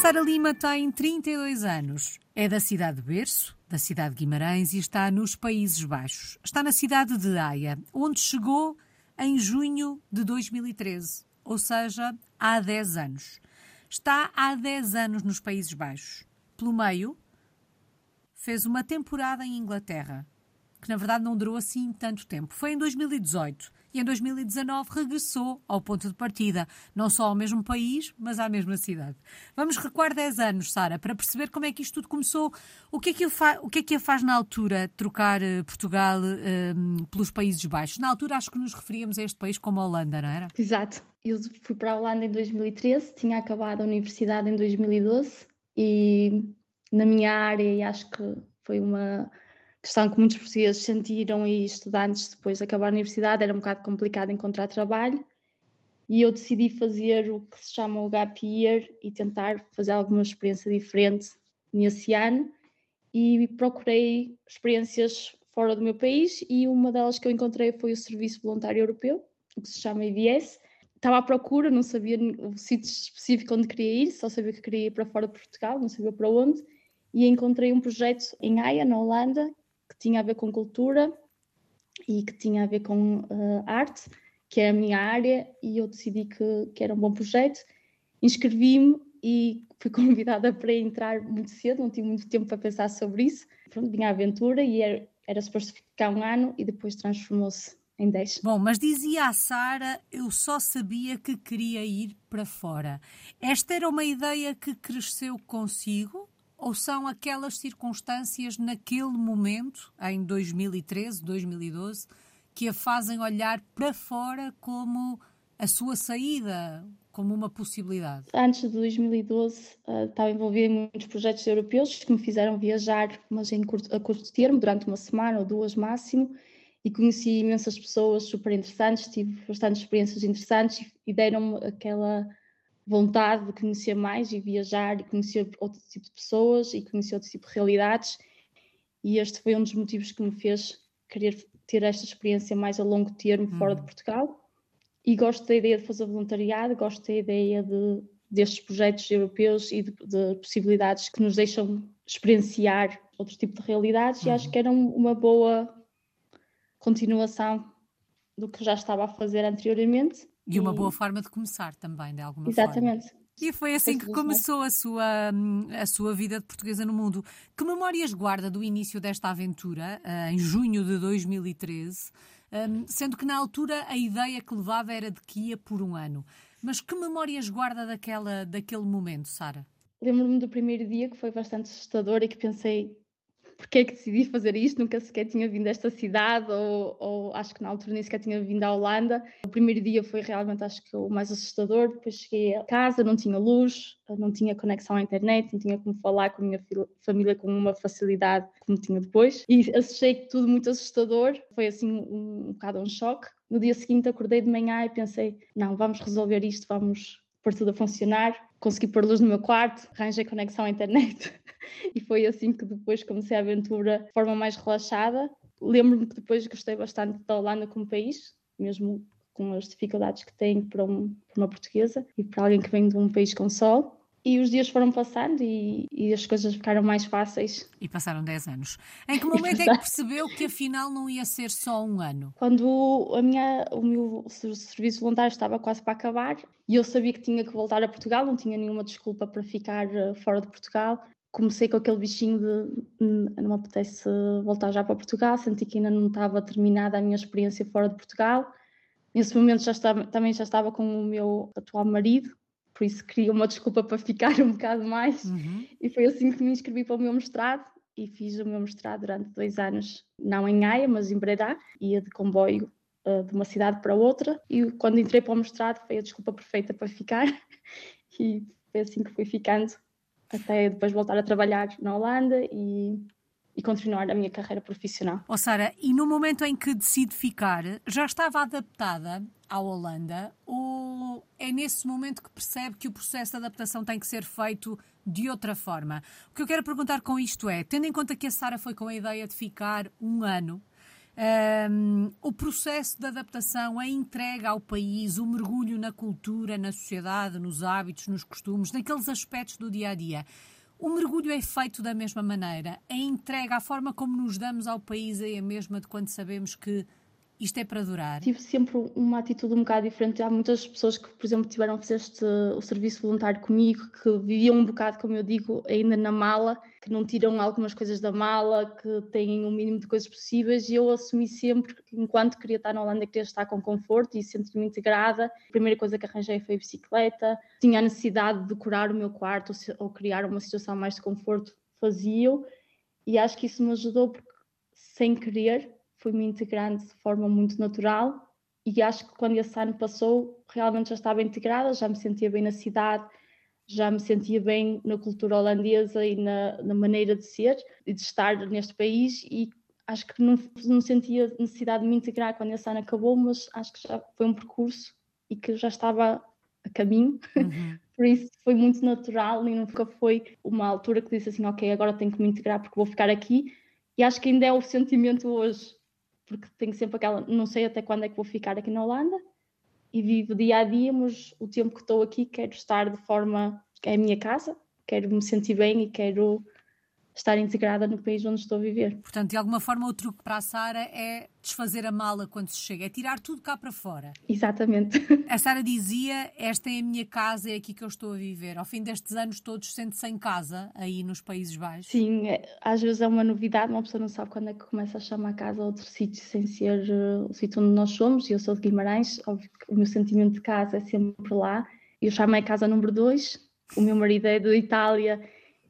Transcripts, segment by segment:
Sara Lima tem 32 anos. É da cidade de Berço, da cidade de Guimarães e está nos Países Baixos. Está na cidade de Haia, onde chegou em junho de 2013, ou seja, há 10 anos. Está há 10 anos nos Países Baixos. Pelo meio, fez uma temporada em Inglaterra, que na verdade não durou assim tanto tempo. Foi em 2018 e em 2019 regressou ao ponto de partida, não só ao mesmo país, mas à mesma cidade. Vamos recuar 10 anos, Sara, para perceber como é que isto tudo começou. O que é que, o que, é que a faz na altura trocar uh, Portugal uh, pelos Países Baixos? Na altura acho que nos referíamos a este país como a Holanda, não era? Exato. Eu fui para a Holanda em 2013, tinha acabado a universidade em 2012 e na minha área, e acho que foi uma questão que muitos portugueses sentiram e estudantes depois de acabar a universidade, era um bocado complicado encontrar trabalho. E eu decidi fazer o que se chama o Gap Year e tentar fazer alguma experiência diferente nesse ano. E procurei experiências fora do meu país e uma delas que eu encontrei foi o Serviço Voluntário Europeu, o que se chama IVS. Estava à procura, não sabia o sítio específico onde queria ir, só sabia que queria ir para fora de Portugal, não sabia para onde. E encontrei um projeto em Haia, na Holanda, que tinha a ver com cultura e que tinha a ver com uh, arte, que é a minha área, e eu decidi que, que era um bom projeto. Inscrevi-me e fui convidada para entrar muito cedo, não tive muito tempo para pensar sobre isso. Pronto, vinha à aventura e era, era suposto ficar um ano e depois transformou-se em 10. Bom, mas dizia a Sara, eu só sabia que queria ir para fora. Esta era uma ideia que cresceu consigo? Ou são aquelas circunstâncias naquele momento, em 2013, 2012, que a fazem olhar para fora como a sua saída, como uma possibilidade? Antes de 2012, uh, estava envolvida em muitos projetos europeus que me fizeram viajar, mas em curto, a curto termo, durante uma semana ou duas máximo, e conheci imensas pessoas super interessantes, tive bastantes experiências interessantes e deram-me aquela vontade de conhecer mais e viajar e conhecer outro tipo de pessoas e conhecer outro tipo de realidades. E este foi um dos motivos que me fez querer ter esta experiência mais a longo termo fora de hum. Portugal. E gosto da ideia de fazer voluntariado, gosto da ideia de, destes projetos europeus e de, de possibilidades que nos deixam experienciar outro tipo de realidades. Uhum. E acho uhum. que era uma boa continuação do que já estava a fazer anteriormente e uma boa forma de começar também, de alguma Exatamente. forma. Exatamente. E foi assim que começou a sua, a sua vida de portuguesa no mundo. Que memórias guarda do início desta aventura, eh, em junho de 2013, ehm, sendo que na altura a ideia que levava era de que ia por um ano. Mas que memórias guarda daquela, daquele momento, Sara? Lembro-me do primeiro dia que foi bastante assustador e que pensei, porque é que decidi fazer isto, nunca sequer tinha vindo a esta cidade, ou, ou, acho que na altura nem sequer tinha vindo à Holanda. O primeiro dia foi realmente, acho que, o mais assustador. Depois cheguei a casa, não tinha luz, não tinha conexão à internet, não tinha como falar com a minha família com uma facilidade como tinha depois. E achei tudo muito assustador, foi assim um, um bocado um choque. No dia seguinte acordei de manhã e pensei, não, vamos resolver isto, vamos pôr tudo a funcionar. Consegui pôr luz no meu quarto, arranjei conexão à internet. e foi assim que depois comecei a aventura de forma mais relaxada. Lembro-me que depois gostei bastante da Holanda como país, mesmo com as dificuldades que tem para, um, para uma portuguesa e para alguém que vem de um país com sol. E os dias foram passando e, e, as coisas ficaram mais fáceis. E passaram 10 anos. Em que momento é que percebeu que afinal não ia ser só um ano? Quando a minha, o meu serviço voluntário estava quase para acabar e eu sabia que tinha que voltar a Portugal, não tinha nenhuma desculpa para ficar eh, fora de Portugal comecei com aquele bichinho de hum, não me apetece voltar já para Portugal, senti que ainda não estava terminada a minha experiência fora de Portugal. Nesse momento já estava, também já estava com o meu atual marido, por isso queria uma desculpa para ficar um bocado mais. Uhum. E foi assim que me inscrevi para o meu mestrado e fiz o meu mestrado durante dois anos, não em Haia, mas em Breda, ia de comboio uh, de uma cidade para outra. E quando entrei para o mestrado foi a desculpa perfeita para ficar. e foi assim que fui ficando até depois voltar a trabalhar na Holanda e, e continuar a minha carreira profissional. Oh, Sara, e no momento em que decide ficar, já estava adaptada à Holanda ou é nesse momento que percebe que o processo de adaptação tem que ser feito de outra forma? O que eu quero perguntar com isto é, tendo em conta que a Sara foi com a ideia de ficar um ano, Um, o processo de adaptação, a entrega ao país, o mergulho na cultura, na sociedade, nos hábitos, nos costumes, naqueles aspectos do dia a dia. O mergulho é feito da mesma maneira. A entrega, a forma como nos damos ao país é a mesma de quando sabemos que isto é para durar? Tive sempre uma atitude um bocado diferente. Há muitas pessoas que, por exemplo, tiveram a fazer este, o serviço voluntário comigo, que viviam um bocado, como eu digo, ainda na mala, que não tiram algumas coisas da mala, que têm o mínimo de coisas possíveis. E eu assumi sempre, enquanto queria estar na Holanda, queria estar com conforto e sentir-me integrada. A primeira coisa que arranjei foi a bicicleta. Tinha a necessidade de decorar o meu quarto ou criar uma situação mais de conforto, fazia-o. E acho que isso me ajudou porque, sem querer, fui-me integrando de forma muito natural e acho que quando esse ano passou, realmente já estava integrada, já me sentia bem na cidade, já me sentia bem na cultura holandesa e na, na maneira de ser e de estar neste país e acho que não, não sentia necessidade de me integrar quando esse ano acabou, mas acho que já foi um percurso e que já estava a caminho, uhum. por isso foi muito natural e nunca foi uma altura que disse assim, ok, agora tenho que me integrar porque vou ficar aqui. E acho que ainda é o sentimento hoje porque tenho sempre aquela, não sei até quando é que vou ficar aqui na Holanda e vivo dia a dia, mas o tempo que estou aqui quero estar de forma que é a minha casa, quero me sentir bem e quero estar integrada no país onde estou a viver. Portanto, de alguma forma, o truque para a Sara é desfazer a mala quando se chega, é tirar tudo cá para fora. Exatamente. A Sara dizia: Esta é a minha casa, é aqui que eu estou a viver. Ao fim destes anos todos, sente-se em casa, aí nos Países Baixos. Sim, é, às vezes é uma novidade, uma pessoa não sabe quando é que começa a chamar a casa a outro sítio sem ser uh, o sítio onde nós somos. E eu sou de Guimarães, óbvio que o meu sentimento de casa é sempre lá. Eu chamo a casa número 2, o meu marido é de Itália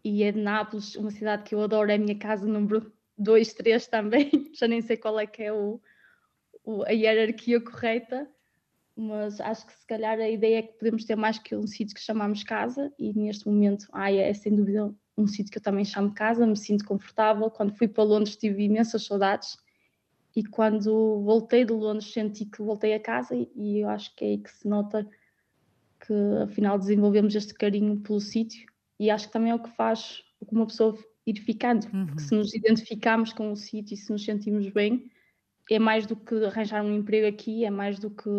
e é de Nápoles, uma cidade que eu adoro, é a minha casa número 2, 3 também, já nem sei qual é que é o, o, a hierarquia correta, mas acho que se calhar a ideia é que podemos ter mais que um sítio que chamamos casa. E neste momento ah, é sem dúvida um sítio que eu também chamo casa, me sinto confortável. Quando fui para Londres tive imensas saudades. E quando voltei de Londres senti que voltei a casa. E, e eu acho que é aí que se nota que afinal desenvolvemos este carinho pelo sítio e acho que também é o que faz uma pessoa ir ficando, uhum. porque se nos identificamos com o sítio e se nos sentimos bem, é mais do que arranjar um emprego aqui, é mais do que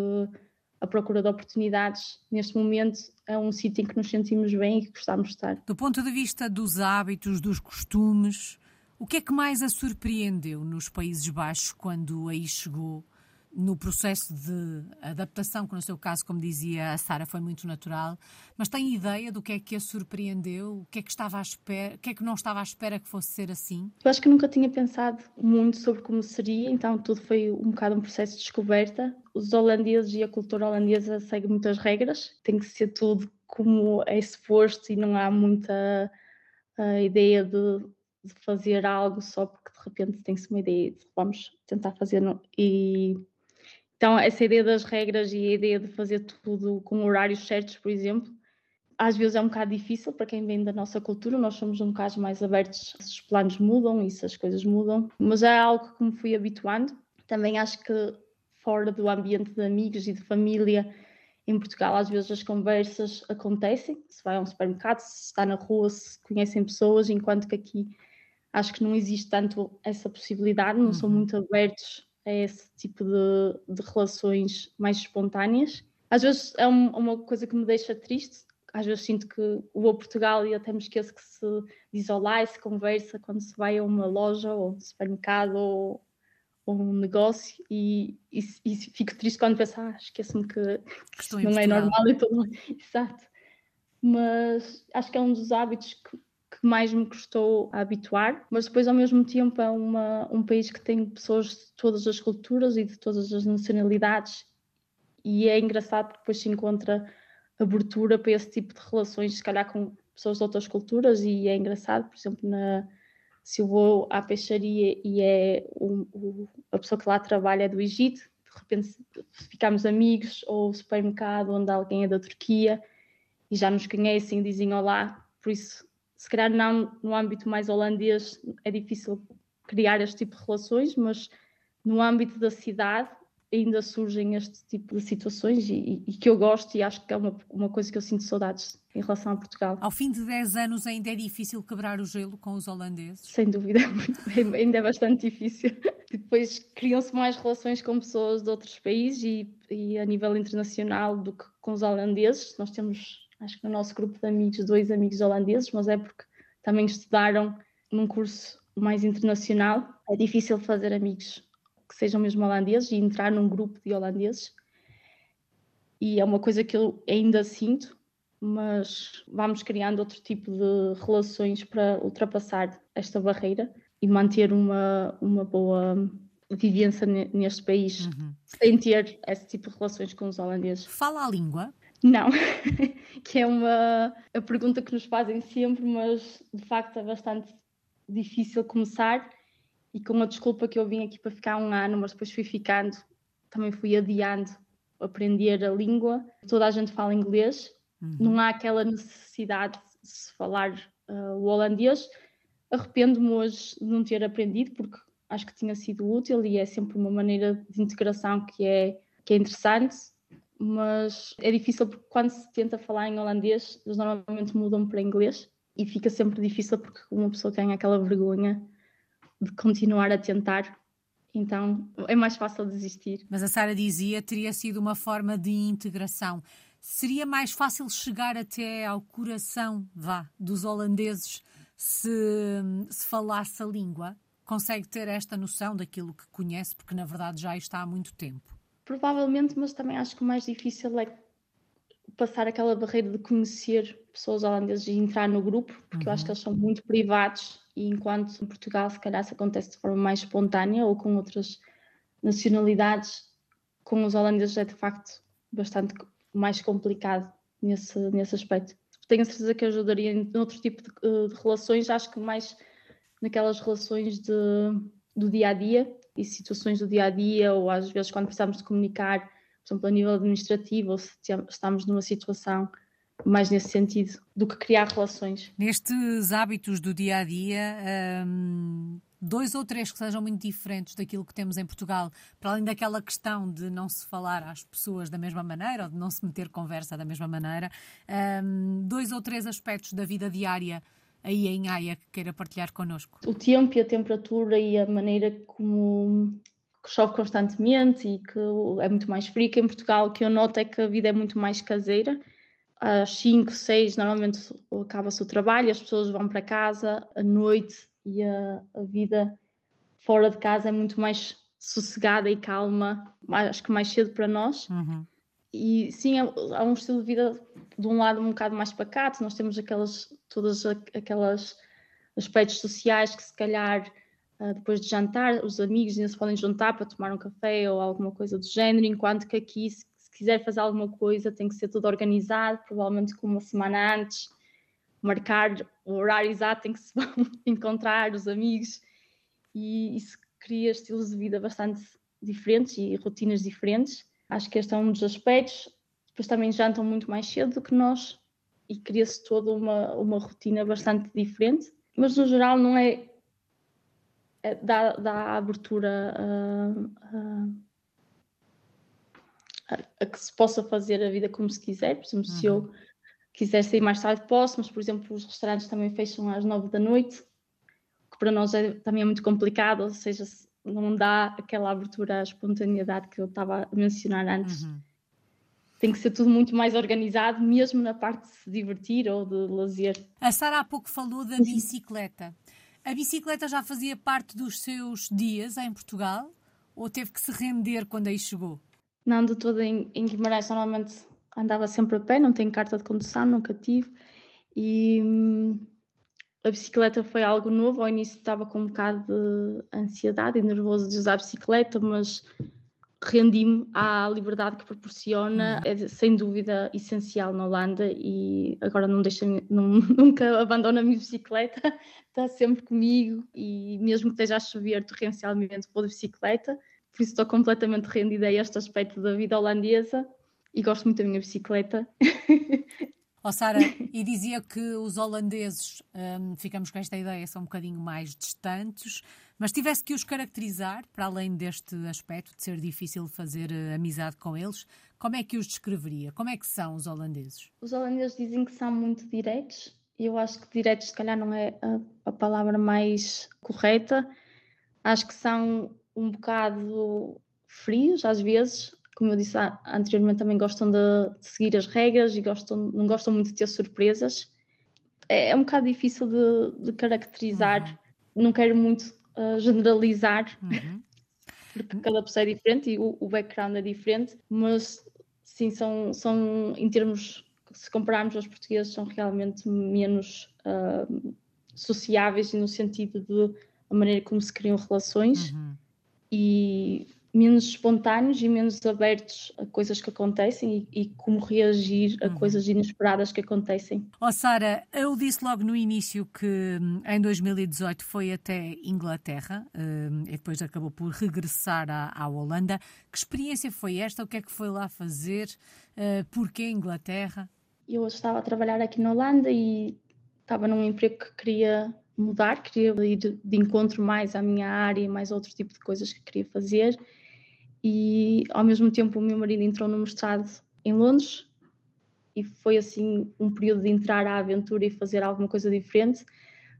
a procura de oportunidades. Neste momento é um sítio em que nos sentimos bem e que gostamos de estar. Do ponto de vista dos hábitos, dos costumes, o que é que mais a surpreendeu nos Países Baixos quando aí chegou? No processo de adaptação, que no seu caso, como dizia a Sara, foi muito natural, mas tem ideia do que é que a surpreendeu? O que é que estava à espera, o que é que não estava à espera que fosse ser assim? Eu acho que nunca tinha pensado muito sobre como seria, então tudo foi um bocado um processo de descoberta. Os holandeses e a cultura holandesa seguem muitas regras, tem que ser tudo como é suposto e não há muita uh, ideia de, de fazer algo só porque de repente tem-se uma ideia de vamos tentar fazer e então, essa ideia das regras e a ideia de fazer tudo com horários certos, por exemplo, às vezes é um bocado difícil para quem vem da nossa cultura. Nós somos um bocado mais abertos se os planos mudam e se as coisas mudam, mas é algo que me fui habituando. Também acho que fora do ambiente de amigos e de família, em Portugal, às vezes as conversas acontecem. Se vai a um supermercado, se está na rua, se conhecem pessoas, enquanto que aqui acho que não existe tanto essa possibilidade, não uhum. são muito abertos a esse tipo de, de relações mais espontâneas. Às vezes é um, uma coisa que me deixa triste, às vezes sinto que vou a Portugal e até me esqueço que se diz olá e se conversa quando se vai a uma loja ou um supermercado ou, ou um negócio e, e, e, fico triste quando penso, ah, esqueço-me que, que não é normal e tudo. Exato. Mas acho que é um dos hábitos que, que mais me custou a habituar, mas depois ao mesmo tempo é uma, um país que tem pessoas de todas as culturas e de todas as nacionalidades e é engraçado porque depois se encontra abertura para esse tipo de relações, se calhar com pessoas de outras culturas e é engraçado, por exemplo, na, se eu vou à peixaria e é o, a pessoa que lá trabalha é do Egito, de repente ficamos amigos, ou supermercado onde alguém é da Turquia e já nos conhecem dizem olá, por isso se calhar não no âmbito mais holandês é difícil criar este tipo de relações, mas no âmbito da cidade ainda surgem este tipo de situações e, e, que eu gosto e acho que é uma, uma coisa que eu sinto saudades em relação a Portugal. Ao fim de 10 anos ainda é difícil quebrar o gelo com os holandeses? Sem dúvida, ainda é bastante difícil. Depois criam-se mais relações com pessoas de outros países e, e, a nível internacional do que com os holandeses. Nós temos, acho que no nosso grupo de amigos, dois amigos holandeses, mas é porque também estudaram num curso mais internacional. É difícil fazer amigos que sejam mesmo holandeses e entrar num grupo de holandeses. E é uma coisa que eu ainda sinto, mas vamos criando outro tipo de relações para ultrapassar esta barreira e manter uma, uma boa vivência neste país, uhum. sem ter esse tipo de relações com os holandeses. Fala a língua? Não, que é uma a pergunta que nos fazem sempre, mas de facto é bastante difícil começar e com a desculpa que eu vim aqui para ficar um ano, mas depois fui ficando, também fui adiando aprender a língua. Toda a gente fala inglês, uhum. não há aquela necessidade de se falar uh, o holandês. Arrependo-me hoje de não ter aprendido, porque acho que tinha sido útil e é sempre uma maneira de integração que é, que é interessante, mas é difícil porque quando se tenta falar em holandês, eles normalmente mudam para inglês e fica sempre difícil porque uma pessoa tem aquela vergonha de continuar a tentar então é mais fácil desistir. Mas a Sara dizia teria sido uma forma de integração. Seria mais fácil chegar até ao coração, vá, dos holandeses se, se falasse a língua? Consegue ter esta noção daquilo que conhece, porque na verdade já está há muito tempo? Provavelmente, mas também acho que o mais difícil é passar aquela barreira de conhecer pessoas holandesas e entrar no grupo, porque uhum. eu acho que eles são muito privados e enquanto em Portugal se calhar isso acontece de forma mais espontânea ou com outras nacionalidades, com os holandeses é de facto bastante mais complicado nesse, nesse aspecto. Tenho certeza que ajudaria em outro tipo de, eh, de relações, acho que mais naquelas relações de, do dia a dia e situações do dia a dia, ou às vezes quando precisamos de comunicar, por exemplo, a nível administrativo, ou se estamos numa situação mais nesse sentido do que criar relações. Nestes hábitos do dia a dia, hum, dois ou três que sejam muito diferentes daquilo que temos em Portugal, para além daquela questão de não se falar às pessoas da mesma maneira ou de não se meter conversa da mesma maneira, hum, dois ou três aspectos da vida diária aí em Haia que queira partilhar connosco. O tempo e a temperatura e a maneira como chove constantemente e que é muito mais frio que em Portugal, o que eu noto é que a vida é muito mais caseira às 5, 6, normalmente acaba-se o trabalho, as pessoas vão para casa à noite e a, a, vida fora de casa é muito mais sossegada e calma, acho que mais cedo para nós. Uhum. E sim, há um estilo de vida de um lado um bocado mais pacato, nós temos aquelas, todas aquelas aspectos sociais que se calhar ah, depois de jantar, os amigos ainda se podem juntar para tomar um café ou alguma coisa do género, enquanto que aqui quiser fazer alguma coisa, tem que ser tudo organizado, provavelmente com uma semana antes, marcar o horário exato em que se vão encontrar os amigos, e isso cria estilos de vida bastante diferentes e rotinas diferentes. Acho que este é um dos aspectos. Depois também jantam muito mais cedo do que nós e cria-se toda uma, uma rotina bastante diferente, mas no geral não é, é dá, dá abertura a, a a, que se possa fazer a vida como se quiser. Por exemplo, uhum. se eu uhum. quiser sair mais tarde, posso, mas, por exemplo, os restaurantes também fecham às nove da noite, que para nós é, também é muito complicado, ou seja, não dá aquela abertura à espontaneidade que eu estava a mencionar antes. Uhum. Tem que ser tudo muito mais organizado, mesmo na parte de se divertir ou de lazer. A Sara há pouco falou da bicicleta. A bicicleta já fazia parte dos seus dias em Portugal ou teve que se render quando aí chegou? não ando toda em, em Guimarães, normalmente andava sempre a pé, não tenho carta de condução, nunca tive. E hum, a bicicleta foi algo novo. Ao início estava com um bocado de ansiedade e nervoso de usar a bicicleta, mas rendi-me à liberdade que proporciona, é sem dúvida essencial na Holanda e agora não deixa, não, nunca abandono a minha bicicleta, está sempre comigo e mesmo que esteja a chover torrencialmente vou de bicicleta por isso estou completamente rendida a este aspecto da vida holandesa e gosto muito da minha bicicleta. Oh, Sara, e dizia que os holandeses, um, ficamos com esta ideia, são um bocadinho mais distantes, mas tivesse que os caracterizar, para além deste aspecto de ser difícil fazer uh, amizade com eles, como é que os descreveria? Como é que são os holandeses? Os holandeses dizem que são muito diretos, e eu acho que diretos, se calhar, não é a, a palavra mais correta. Acho que são um bocado frios às vezes. Como eu disse anteriormente, também gostam de, seguir as regras e gostam, não gostam muito de ter surpresas. É, é um bocado difícil de, de caracterizar, uhum. não quero muito uh, generalizar, uhum. porque cada pessoa é diferente e o, o background é diferente, mas sim, são, são em termos, se compararmos aos portugueses, são realmente menos uh, sociáveis no sentido de a maneira como se criam relações uhum. e menos espontâneos e menos abertos a coisas que acontecem e, e como reagir a uhum. coisas inesperadas que acontecem. Oh, Sara, eu disse logo no início que hum, em 2018 foi até Inglaterra um, e depois acabou por regressar à, à, Holanda. Que experiência foi esta? O que é que foi lá fazer? Uh, porquê Inglaterra? Eu estava a trabalhar aqui na Holanda e estava num emprego que queria mudar, queria ir de encontro mais à minha área, mais outro tipo de coisas que queria fazer e ao mesmo tempo o meu marido entrou no mestrado em Londres e foi assim um período de entrar à aventura e fazer alguma coisa diferente.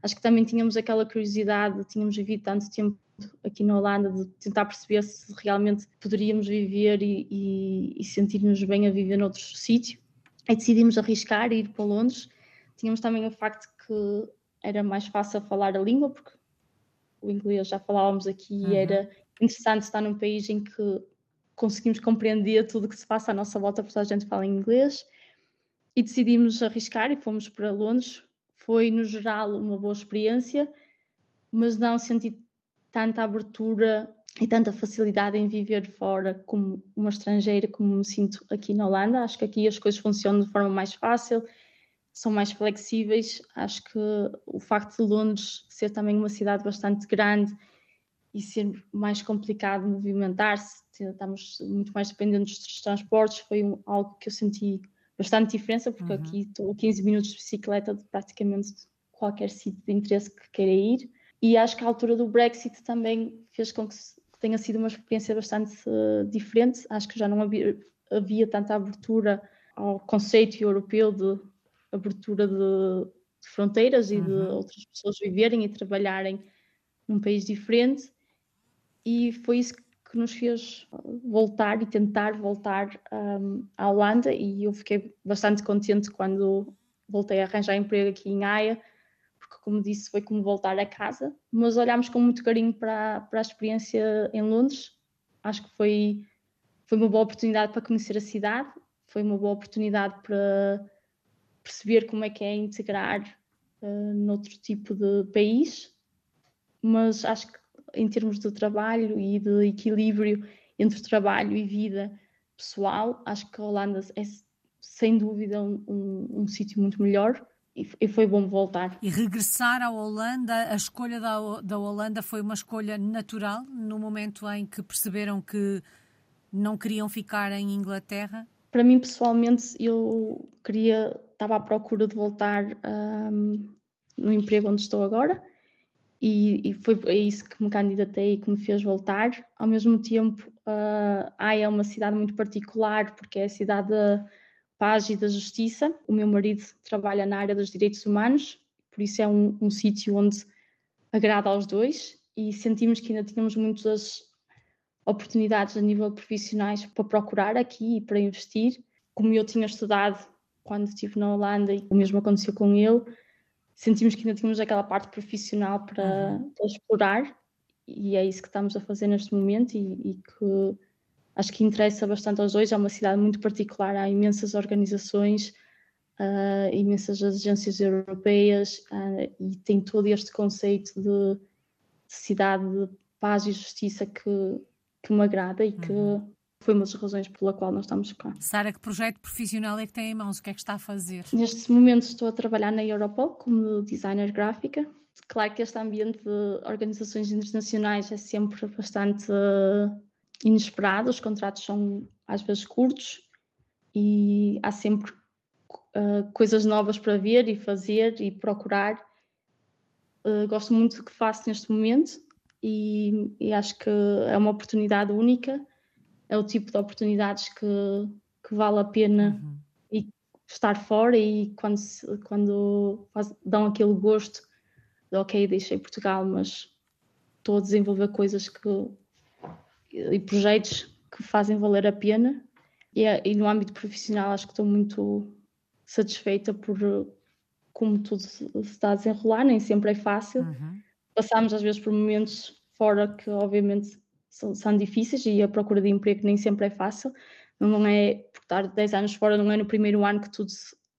Acho que também tínhamos aquela curiosidade, tínhamos vivido tanto tempo aqui na Holanda de tentar perceber se realmente poderíamos viver e, e, e sentir-nos bem a viver noutro sítio. E decidimos arriscar e ir para Londres. Tínhamos também o facto que era mais fácil falar a língua, porque o inglês já falávamos aqui uhum. e era interessante estar num país em que conseguimos compreender tudo o que se passa à nossa volta, porque a gente fala inglês. E decidimos arriscar e fomos para Londres. Foi, no geral, uma boa experiência, mas não senti tanta abertura e tanta facilidade em viver fora como uma estrangeira, como me sinto aqui na Holanda. Acho que aqui as coisas funcionam de forma mais fácil, são mais flexíveis. Acho que o facto de Londres ser também uma cidade bastante grande e ser mais complicado movimentar-se, estamos muito mais dependentes dos transportes, foi um, algo que eu senti bastante diferença, porque uhum. aqui estou a 15 minutos de bicicleta de praticamente qualquer sítio de interesse que queira ir. E acho que a altura do Brexit também fez com que tenha sido uma experiência bastante uh, diferente. Acho que já não havia, havia tanta abertura ao conceito europeu de abertura de, de fronteiras e uhum. de outras pessoas viverem e trabalharem num país diferente e foi isso que nos fez voltar e tentar voltar um, à Holanda. E eu fiquei bastante contente quando voltei a arranjar emprego aqui em Haia, porque como disse foi como voltar a casa, mas olhámos com muito carinho para, para a experiência em Londres, acho que foi, foi uma boa oportunidade para conhecer a cidade, foi uma boa oportunidade para perceber como é que é integrar uh, noutro tipo de país, mas acho que em termos de trabalho e de equilíbrio entre trabalho e vida pessoal, acho que a Holanda é sem dúvida um, um, um sítio muito melhor e foi bom voltar. E regressar à Holanda, a escolha da, da Holanda foi uma escolha natural no momento em que perceberam que não queriam ficar em Inglaterra? Para mim, pessoalmente, eu queria, estava à procura de voltar um, no emprego onde estou agora e, e, foi a isso que me candidatei e que me fez voltar. Ao mesmo tempo, uh, é uma cidade muito particular porque é a cidade da paz e da justiça. O meu marido trabalha na área dos direitos humanos, por isso é um, um sítio onde agrada aos dois e sentimos que ainda tínhamos muitas oportunidades a nível profissionais para procurar aqui e para investir. Como eu tinha estudado quando estive na Holanda e o mesmo aconteceu com ele, sentimos que ainda tínhamos aquela parte profissional para, uhum. para, explorar e é isso que estamos a fazer neste momento e, e, que acho que interessa bastante aos dois. É uma cidade muito particular, há imensas organizações, uh, imensas agências europeias uh, e tem todo este conceito de, de, cidade de paz e justiça que, que me agrada e que uhum foi uma das razões pela qual nós estamos cá. Sara, que projeto profissional é que tem em mãos? O que é que está a fazer? Neste momento estou a trabalhar na Europol como designer gráfica. Claro que este ambiente de organizações internacionais é sempre bastante uh, inesperado, os contratos são às vezes curtos e há sempre uh, coisas novas para ver e fazer e procurar. Uh, gosto muito do que faço neste momento e, e acho que é uma oportunidade única é o tipo de oportunidades que, que vale a pena uhum. e estar fora e quando, quando faz, dão aquele gosto de ok, deixei Portugal, mas estou a desenvolver coisas que e projetos que fazem valer a pena. E, e, no âmbito profissional acho que estou muito satisfeita por como tudo se está a desenrolar, nem sempre é fácil. Uhum. Passamos às vezes por momentos fora que obviamente são, são, difíceis e a procura de emprego nem sempre é fácil. Não é por estar 10 anos fora, não é no primeiro ano que tudo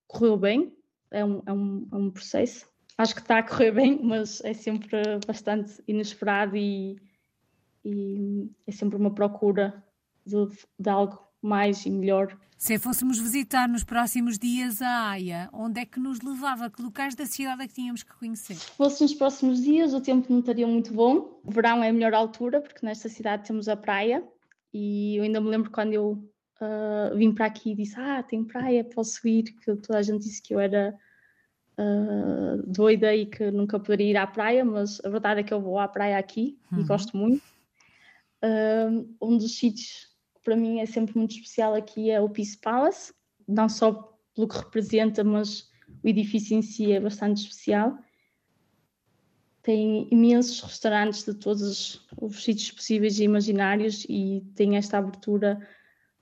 correu bem, é um, é um, é um processo. Acho que está a correr bem, mas é sempre bastante inesperado e, e é sempre uma procura de, de algo mais e melhor. Se fôssemos visitar nos próximos dias a Haia, onde é que nos levava? Que locais da cidade é que tínhamos que conhecer? Se fosse nos próximos dias, o tempo não estaria muito bom. O verão é a melhor altura, porque nesta cidade temos a praia. E eu ainda me lembro quando eu uh, vim para aqui e disse: Ah, tem praia, posso ir. Que toda a gente disse que eu era uh, doida e que nunca poderia ir à praia, mas a verdade é que eu vou à praia aqui uhum. e gosto muito. Uh, um dos sítios para mim é sempre muito especial aqui é o Peace Palace, não só pelo que representa, mas o edifício em si é bastante especial. Tem imensos restaurantes de todos os sítios possíveis e imaginários e tem esta abertura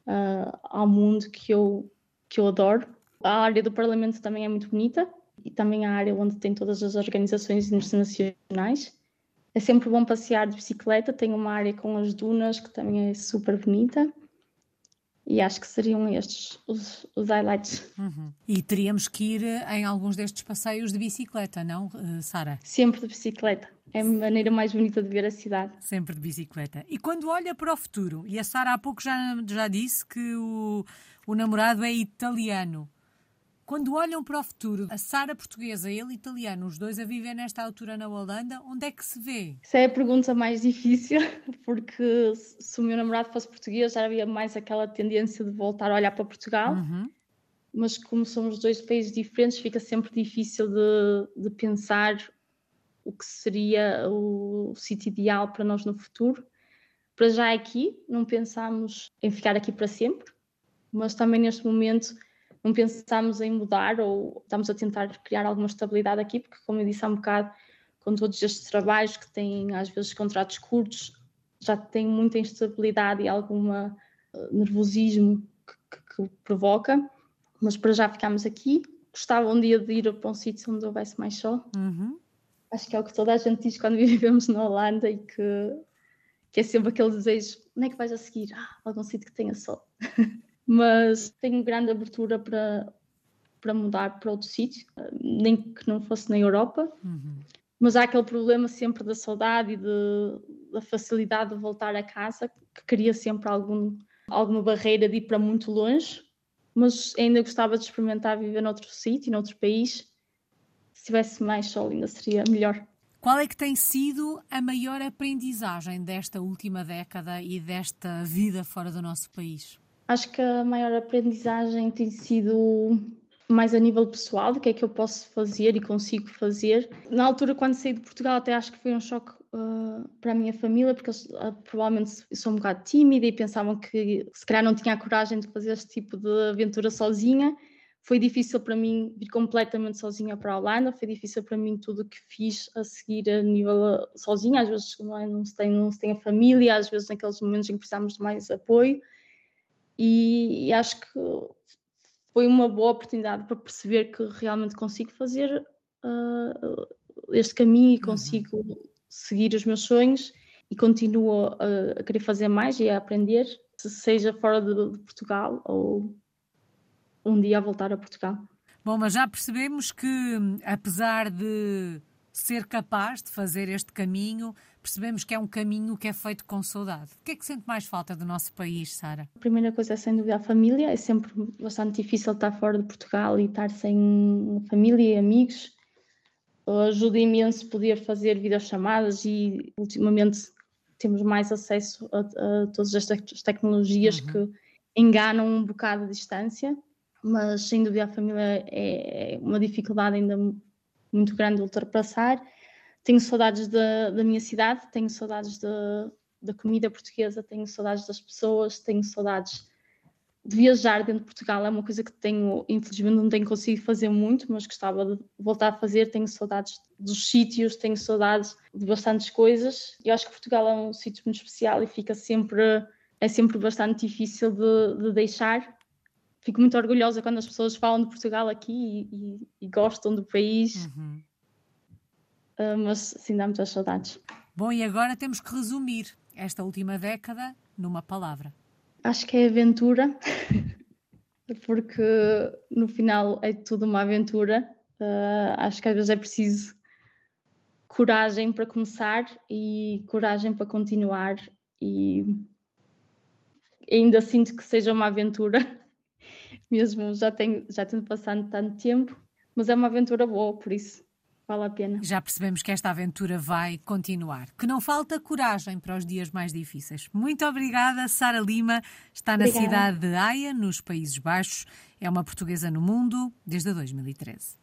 uh, ao mundo que eu, que eu adoro. A área do Parlamento também é muito bonita e também a área onde tem todas as organizações internacionais. É sempre bom passear de bicicleta, tem uma área com as dunas que também é super bonita. E acho que seriam estes os, os highlights. Uhum. E teríamos que ir eh, em alguns destes passeios de bicicleta, não, eh, Sara? Sempre de bicicleta. É a maneira mais bonita de ver a cidade. Sempre de bicicleta. E quando olha para o futuro, e a Sara há pouco já, já disse que o, o namorado é italiano. Quando olham para o futuro, a Sara portuguesa e ele italiano, os dois a viver nesta altura na Holanda, onde é que se vê? Essa é a pergunta mais difícil, porque se o meu namorado fosse português já havia mais aquela tendência de voltar a olhar para Portugal. Uhum. Mas como somos dois países diferentes, fica sempre difícil de, de pensar o que seria o sítio ideal para nós no futuro. Para já aqui, não pensamos em ficar aqui para sempre, mas também neste momento não pensámos em mudar ou estamos a tentar criar alguma estabilidade aqui, porque, como eu disse há um bocado, com todos estes trabalhos que têm às vezes contratos curtos, já tem muita instabilidade e alguma uh, nervosismo que, que, que, provoca, mas para já ficamos aqui. Gostava um dia de ir para um sítio onde houvesse mais sol. Uhum. Acho que é o que toda a gente diz quando vivemos na Holanda e que, que é sempre aquele desejo: onde é que vais a seguir? Ah, algum sítio que tenha sol. mas tenho grande abertura para, para mudar para outro sítio, nem que não fosse na Europa. Uhum. Mas há aquele problema sempre da saudade e de, da facilidade de voltar a casa, que cria sempre algum, alguma barreira de ir para muito longe. Mas ainda gostava de experimentar viver noutro sítio, noutro país. Se tivesse mais sol, ainda seria melhor. Qual é que tem sido a maior aprendizagem desta última década e desta vida fora do nosso país? Acho que a maior aprendizagem tem sido mais a nível pessoal, do que é que eu posso fazer e consigo fazer. Na altura, quando saí de Portugal, até acho que foi um choque uh, para a minha família, porque uh, provavelmente sou um bocado tímida e pensavam que se calhar não tinha a coragem de fazer este tipo de aventura sozinha. Foi difícil para mim vir completamente sozinha para a Holanda, foi difícil para mim tudo o que fiz a seguir a nível sozinha. Às vezes não, é, não, se tem, não se tem a família, às vezes naqueles momentos em que precisamos de mais apoio e, e acho que foi uma boa oportunidade para perceber que realmente consigo fazer uh, este caminho e uhum. consigo uhum. seguir os meus sonhos e continuo a, a, querer fazer mais e a aprender, seja fora de, de, Portugal ou um dia a voltar a Portugal. Bom, mas já percebemos que, apesar de ser capaz de fazer este caminho, percebemos que é um caminho que é feito com saudade. O que é que sente mais falta do nosso país, Sara? A primeira coisa é sem dúvida a família. É sempre bastante difícil estar fora de Portugal e estar sem família e amigos. Ajuda imenso poder fazer videochamadas e ultimamente temos mais acesso a, a todas estas tecnologias uhum. que enganam um bocado a distância, mas sem dúvida a família é uma dificuldade ainda muito grande de ultrapassar. Tenho saudades da, da minha cidade, tenho saudades da, da comida portuguesa, tenho saudades das pessoas, tenho saudades de viajar dentro de Portugal é uma coisa que tenho, infelizmente não tenho conseguido fazer muito, mas gostava de voltar a fazer. Tenho saudades dos sítios, tenho saudades de bastantes coisas. Eu acho que Portugal é um sítio muito especial e fica sempre, é sempre bastante difícil de, de deixar. Fico muito orgulhosa quando as pessoas falam de Portugal aqui e, e, e gostam do país, uhum. uh, mas sim, dá muitas saudades. Bom, e agora temos que resumir esta última década numa palavra. Acho que é aventura, porque no final é tudo uma aventura. Uh, acho que às vezes é preciso coragem para começar e coragem para continuar e ainda sinto que seja uma aventura, mesmo já tenho, já tenho passado tanto tempo, mas é uma aventura boa, por isso vale a pena. Já percebemos que esta aventura vai continuar. Que não falta coragem para os dias mais difíceis. Muito obrigada, Sara Lima. Está na obrigada. cidade de Haia, nos Países Baixos. É uma portuguesa no mundo desde 2013.